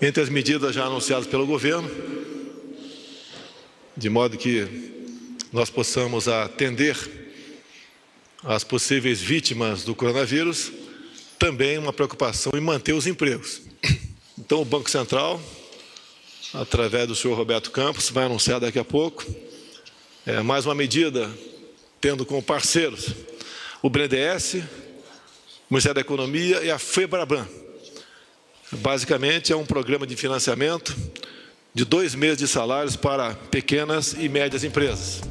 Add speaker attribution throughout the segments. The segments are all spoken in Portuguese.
Speaker 1: Entre as medidas já anunciadas pelo governo, de modo que nós possamos atender as possíveis vítimas do coronavírus, também uma preocupação em manter os empregos. Então, o Banco Central, através do senhor Roberto Campos, vai anunciar daqui a pouco é, mais uma medida, tendo como parceiros o BNDES, o Ministério da Economia e a FEBRABAN. Basicamente, é um programa de financiamento de dois meses de salários para pequenas e médias empresas.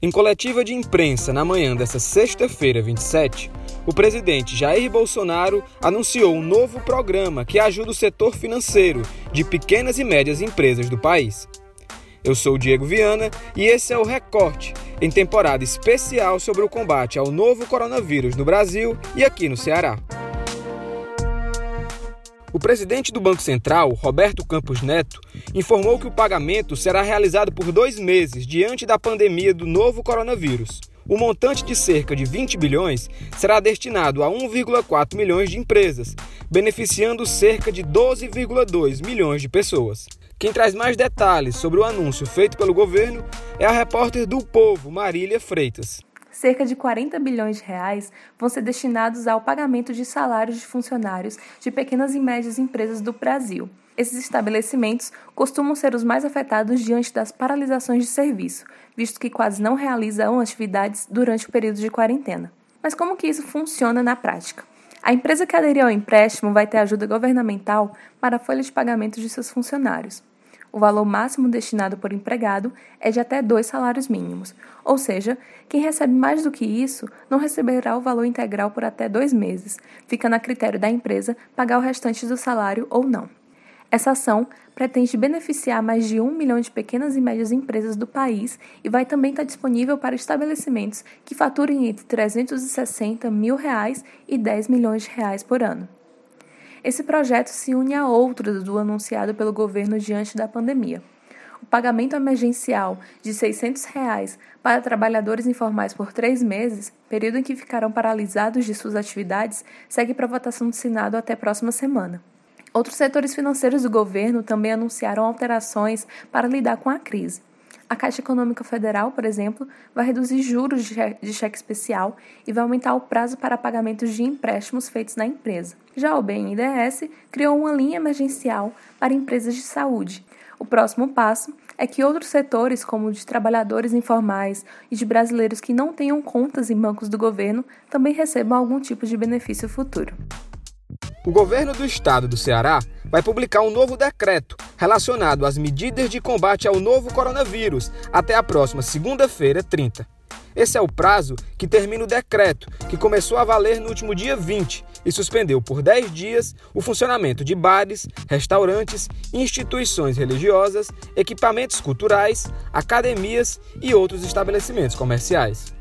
Speaker 2: Em coletiva de imprensa na manhã desta sexta-feira, 27, o presidente Jair Bolsonaro anunciou um novo programa que ajuda o setor financeiro de pequenas e médias empresas do país. Eu sou o Diego Viana e esse é o Recorte, em temporada especial sobre o combate ao novo coronavírus no Brasil e aqui no Ceará. O presidente do Banco Central, Roberto Campos Neto, informou que o pagamento será realizado por dois meses diante da pandemia do novo coronavírus. O montante de cerca de 20 bilhões será destinado a 1,4 milhões de empresas, beneficiando cerca de 12,2 milhões de pessoas. Quem traz mais detalhes sobre o anúncio feito pelo governo é a repórter do Povo, Marília Freitas
Speaker 3: cerca de 40 bilhões de reais vão ser destinados ao pagamento de salários de funcionários de pequenas e médias empresas do Brasil. Esses estabelecimentos costumam ser os mais afetados diante das paralisações de serviço, visto que quase não realizam atividades durante o período de quarentena. Mas como que isso funciona na prática? A empresa que aderir ao empréstimo vai ter ajuda governamental para a folha de pagamento de seus funcionários. O valor máximo destinado por empregado é de até dois salários mínimos, ou seja, quem recebe mais do que isso não receberá o valor integral por até dois meses, fica a critério da empresa pagar o restante do salário ou não. Essa ação pretende beneficiar mais de um milhão de pequenas e médias empresas do país e vai também estar disponível para estabelecimentos que faturem entre 360 mil reais e 10 milhões de reais por ano. Esse projeto se une a outros do anunciado pelo governo diante da pandemia. O pagamento emergencial de 600 reais para trabalhadores informais por três meses, período em que ficarão paralisados de suas atividades, segue para votação do Senado até próxima semana. Outros setores financeiros do governo também anunciaram alterações para lidar com a crise. A Caixa Econômica Federal, por exemplo, vai reduzir juros de cheque especial e vai aumentar o prazo para pagamentos de empréstimos feitos na empresa. Já o BNDES criou uma linha emergencial para empresas de saúde. O próximo passo é que outros setores, como o de trabalhadores informais e de brasileiros que não tenham contas em bancos do governo, também recebam algum tipo de benefício futuro.
Speaker 2: O governo do estado do Ceará vai publicar um novo decreto relacionado às medidas de combate ao novo coronavírus até a próxima segunda-feira, 30. Esse é o prazo que termina o decreto, que começou a valer no último dia 20 e suspendeu por 10 dias o funcionamento de bares, restaurantes, instituições religiosas, equipamentos culturais, academias e outros estabelecimentos comerciais.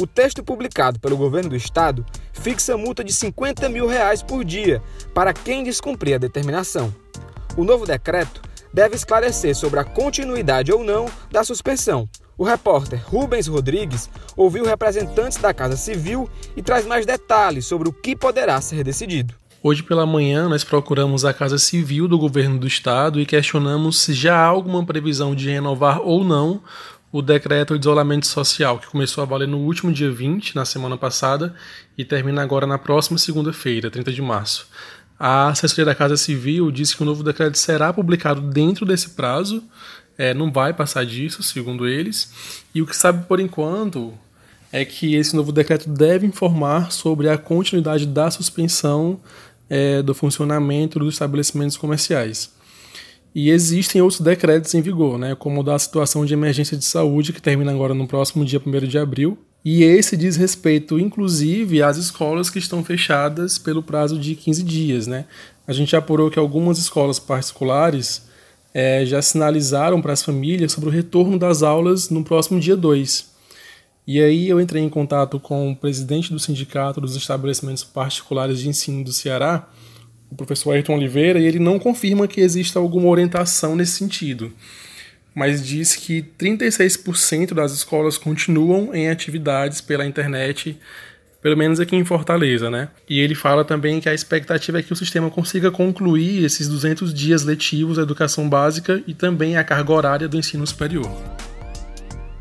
Speaker 2: O texto publicado pelo governo do estado fixa multa de 50 mil reais por dia para quem descumprir a determinação. O novo decreto deve esclarecer sobre a continuidade ou não da suspensão. O repórter Rubens Rodrigues ouviu representantes da Casa Civil e traz mais detalhes sobre o que poderá ser decidido.
Speaker 4: Hoje pela manhã nós procuramos a Casa Civil do governo do estado e questionamos se já há alguma previsão de renovar ou não o decreto de isolamento social, que começou a valer no último dia 20, na semana passada, e termina agora na próxima segunda-feira, 30 de março. A assessoria da Casa Civil disse que o novo decreto será publicado dentro desse prazo, é, não vai passar disso, segundo eles, e o que sabe por enquanto é que esse novo decreto deve informar sobre a continuidade da suspensão é, do funcionamento dos estabelecimentos comerciais. E existem outros decretos em vigor, né, como o da situação de emergência de saúde, que termina agora no próximo dia 1 de abril. E esse diz respeito, inclusive, às escolas que estão fechadas pelo prazo de 15 dias. Né? A gente apurou que algumas escolas particulares é, já sinalizaram para as famílias sobre o retorno das aulas no próximo dia 2. E aí eu entrei em contato com o presidente do Sindicato dos Estabelecimentos Particulares de Ensino do Ceará, o professor Ayrton Oliveira, e ele não confirma que exista alguma orientação nesse sentido, mas diz que 36% das escolas continuam em atividades pela internet pelo menos aqui em Fortaleza, né? E ele fala também que a expectativa é que o sistema consiga concluir esses 200 dias letivos da educação básica e também a carga horária do ensino superior.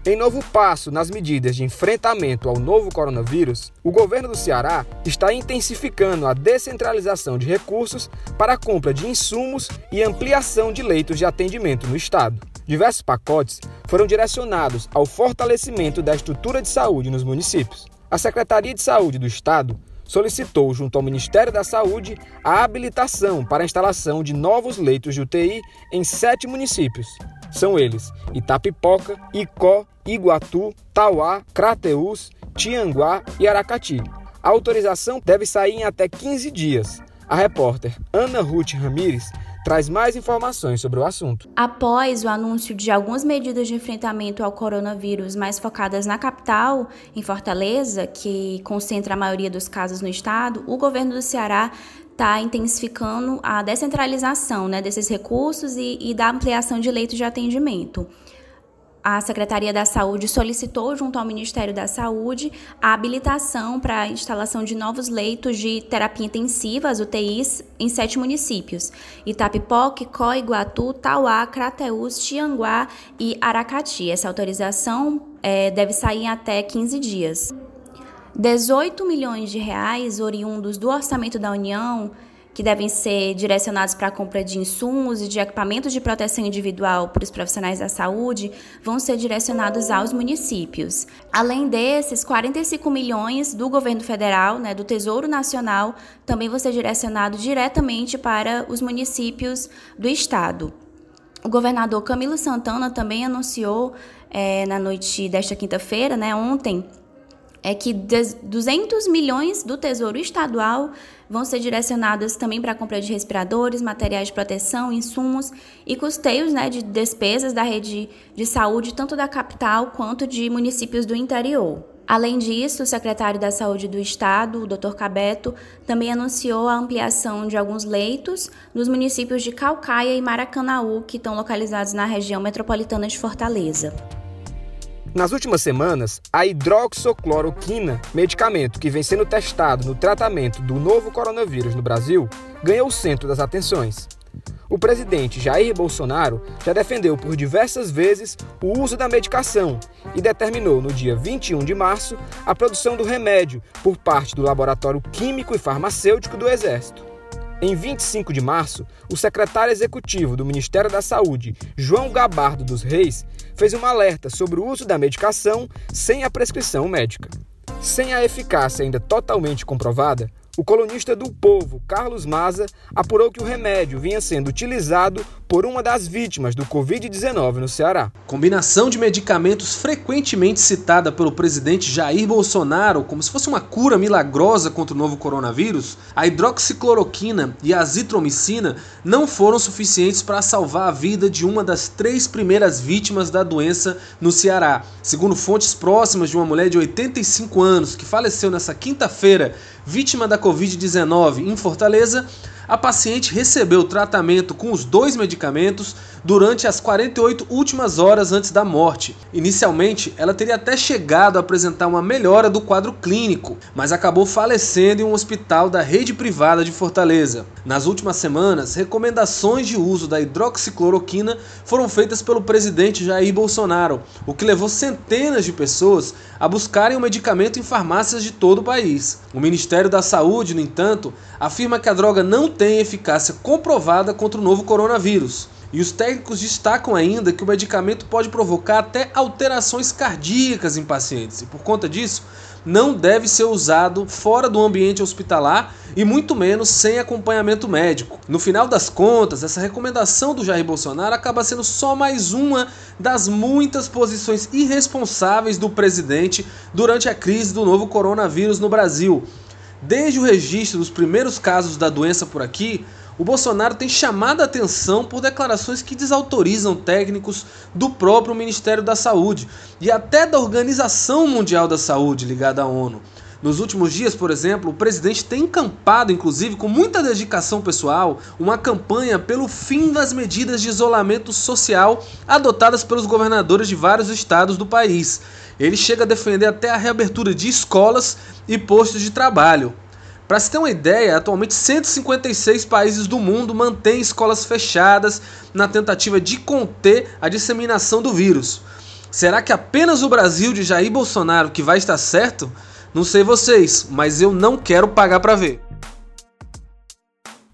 Speaker 2: Em novo passo nas medidas de enfrentamento ao novo coronavírus, o governo do Ceará está intensificando a descentralização de recursos para a compra de insumos e ampliação de leitos de atendimento no estado. Diversos pacotes foram direcionados ao fortalecimento da estrutura de saúde nos municípios. A Secretaria de Saúde do Estado solicitou, junto ao Ministério da Saúde, a habilitação para a instalação de novos leitos de UTI em sete municípios, são eles Itapipoca, Icó, Iguatu, Tauá, Crateús, Tianguá e Aracati. A autorização deve sair em até 15 dias. A repórter Ana Ruth Ramires traz mais informações sobre o assunto.
Speaker 5: Após o anúncio de algumas medidas de enfrentamento ao coronavírus mais focadas na capital, em Fortaleza, que concentra a maioria dos casos no estado, o governo do Ceará está intensificando a descentralização né, desses recursos e, e da ampliação de leitos de atendimento a Secretaria da Saúde solicitou, junto ao Ministério da Saúde, a habilitação para a instalação de novos leitos de terapia intensiva, as UTIs, em sete municípios: Itapipoca, Có, Iguatu, Tauá, Crateús, Tianguá e Aracati. Essa autorização é, deve sair em até 15 dias. 18 milhões de reais oriundos do orçamento da União, que devem ser direcionados para a compra de insumos e de equipamentos de proteção individual para os profissionais da saúde, vão ser direcionados aos municípios. Além desses, 45 milhões do governo federal, né, do Tesouro Nacional, também vão ser direcionados diretamente para os municípios do estado. O governador Camilo Santana também anunciou é, na noite desta quinta-feira, né, ontem, é que 200 milhões do Tesouro Estadual vão ser direcionados também para a compra de respiradores, materiais de proteção, insumos e custeios né, de despesas da rede de saúde, tanto da capital quanto de municípios do interior. Além disso, o secretário da Saúde do Estado, o Dr. Cabeto, também anunciou a ampliação de alguns leitos nos municípios de Calcaia e Maracanaú, que estão localizados na região metropolitana de Fortaleza.
Speaker 2: Nas últimas semanas, a hidroxocloroquina, medicamento que vem sendo testado no tratamento do novo coronavírus no Brasil, ganhou o centro das atenções. O presidente Jair Bolsonaro já defendeu por diversas vezes o uso da medicação e determinou no dia 21 de março a produção do remédio por parte do Laboratório Químico e Farmacêutico do Exército. Em 25 de março, o secretário executivo do Ministério da Saúde, João Gabardo dos Reis, fez um alerta sobre o uso da medicação sem a prescrição médica. Sem a eficácia ainda totalmente comprovada, o colunista do Povo, Carlos Maza, apurou que o remédio vinha sendo utilizado por uma das vítimas do Covid-19 no Ceará.
Speaker 6: Combinação de medicamentos frequentemente citada pelo presidente Jair Bolsonaro como se fosse uma cura milagrosa contra o novo coronavírus, a hidroxicloroquina e a azitromicina não foram suficientes para salvar a vida de uma das três primeiras vítimas da doença no Ceará. Segundo fontes próximas de uma mulher de 85 anos que faleceu nessa quinta-feira vítima da Covid-19 em Fortaleza, a paciente recebeu tratamento com os dois medicamentos durante as 48 últimas horas antes da morte. Inicialmente, ela teria até chegado a apresentar uma melhora do quadro clínico, mas acabou falecendo em um hospital da rede privada de Fortaleza. Nas últimas semanas, recomendações de uso da hidroxicloroquina foram feitas pelo presidente Jair Bolsonaro, o que levou centenas de pessoas a buscarem o medicamento em farmácias de todo o país. O Ministério da Saúde, no entanto, afirma que a droga não tem eficácia comprovada contra o novo coronavírus. E os técnicos destacam ainda que o medicamento pode provocar até alterações cardíacas em pacientes, e por conta disso, não deve ser usado fora do ambiente hospitalar e muito menos sem acompanhamento médico. No final das contas, essa recomendação do Jair Bolsonaro acaba sendo só mais uma das muitas posições irresponsáveis do presidente durante a crise do novo coronavírus no Brasil. Desde o registro dos primeiros casos da doença por aqui, o Bolsonaro tem chamado a atenção por declarações que desautorizam técnicos do próprio Ministério da Saúde e até da Organização Mundial da Saúde ligada à ONU. Nos últimos dias, por exemplo, o presidente tem encampado, inclusive com muita dedicação pessoal, uma campanha pelo fim das medidas de isolamento social adotadas pelos governadores de vários estados do país. Ele chega a defender até a reabertura de escolas e postos de trabalho. Para se ter uma ideia, atualmente 156 países do mundo mantêm escolas fechadas na tentativa de conter a disseminação do vírus. Será que apenas o Brasil de Jair Bolsonaro que vai estar certo? Não sei vocês, mas eu não quero pagar para ver.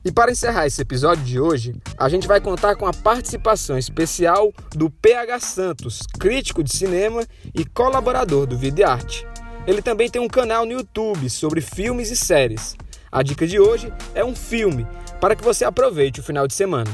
Speaker 2: E para encerrar esse episódio de hoje, a gente vai contar com a participação especial do PH Santos, crítico de cinema e colaborador do Videarte. Ele também tem um canal no YouTube sobre filmes e séries. A dica de hoje é um filme para que você aproveite o final de semana.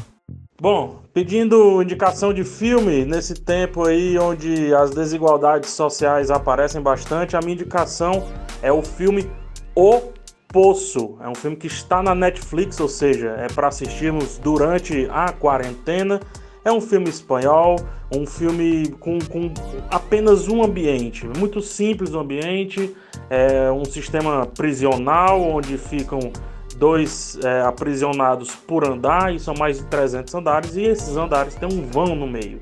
Speaker 7: Bom, pedindo indicação de filme nesse tempo aí onde as desigualdades sociais aparecem bastante, a minha indicação é o filme O Poço. É um filme que está na Netflix, ou seja, é para assistirmos durante a quarentena. É um filme espanhol, um filme com, com apenas um ambiente, muito simples o ambiente, é um sistema prisional onde ficam dois é, aprisionados por andar, e são mais de 300 andares, e esses andares têm um vão no meio.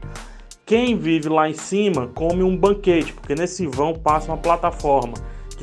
Speaker 7: Quem vive lá em cima come um banquete, porque nesse vão passa uma plataforma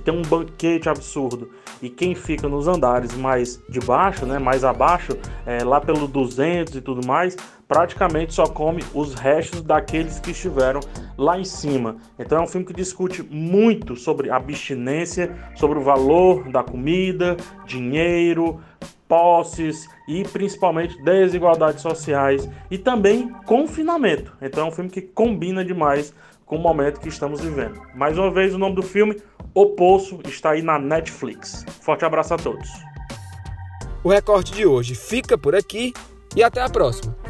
Speaker 7: tem um banquete absurdo. E quem fica nos andares mais de baixo, né, mais abaixo, é, lá pelo 200 e tudo mais, praticamente só come os restos daqueles que estiveram lá em cima. Então é um filme que discute muito sobre abstinência, sobre o valor da comida, dinheiro, posses e principalmente desigualdades sociais e também confinamento. Então é um filme que combina demais com o momento que estamos vivendo. Mais uma vez o nome do filme O Poço está aí na Netflix. Forte abraço a todos.
Speaker 2: O recorte de hoje fica por aqui e até a próxima.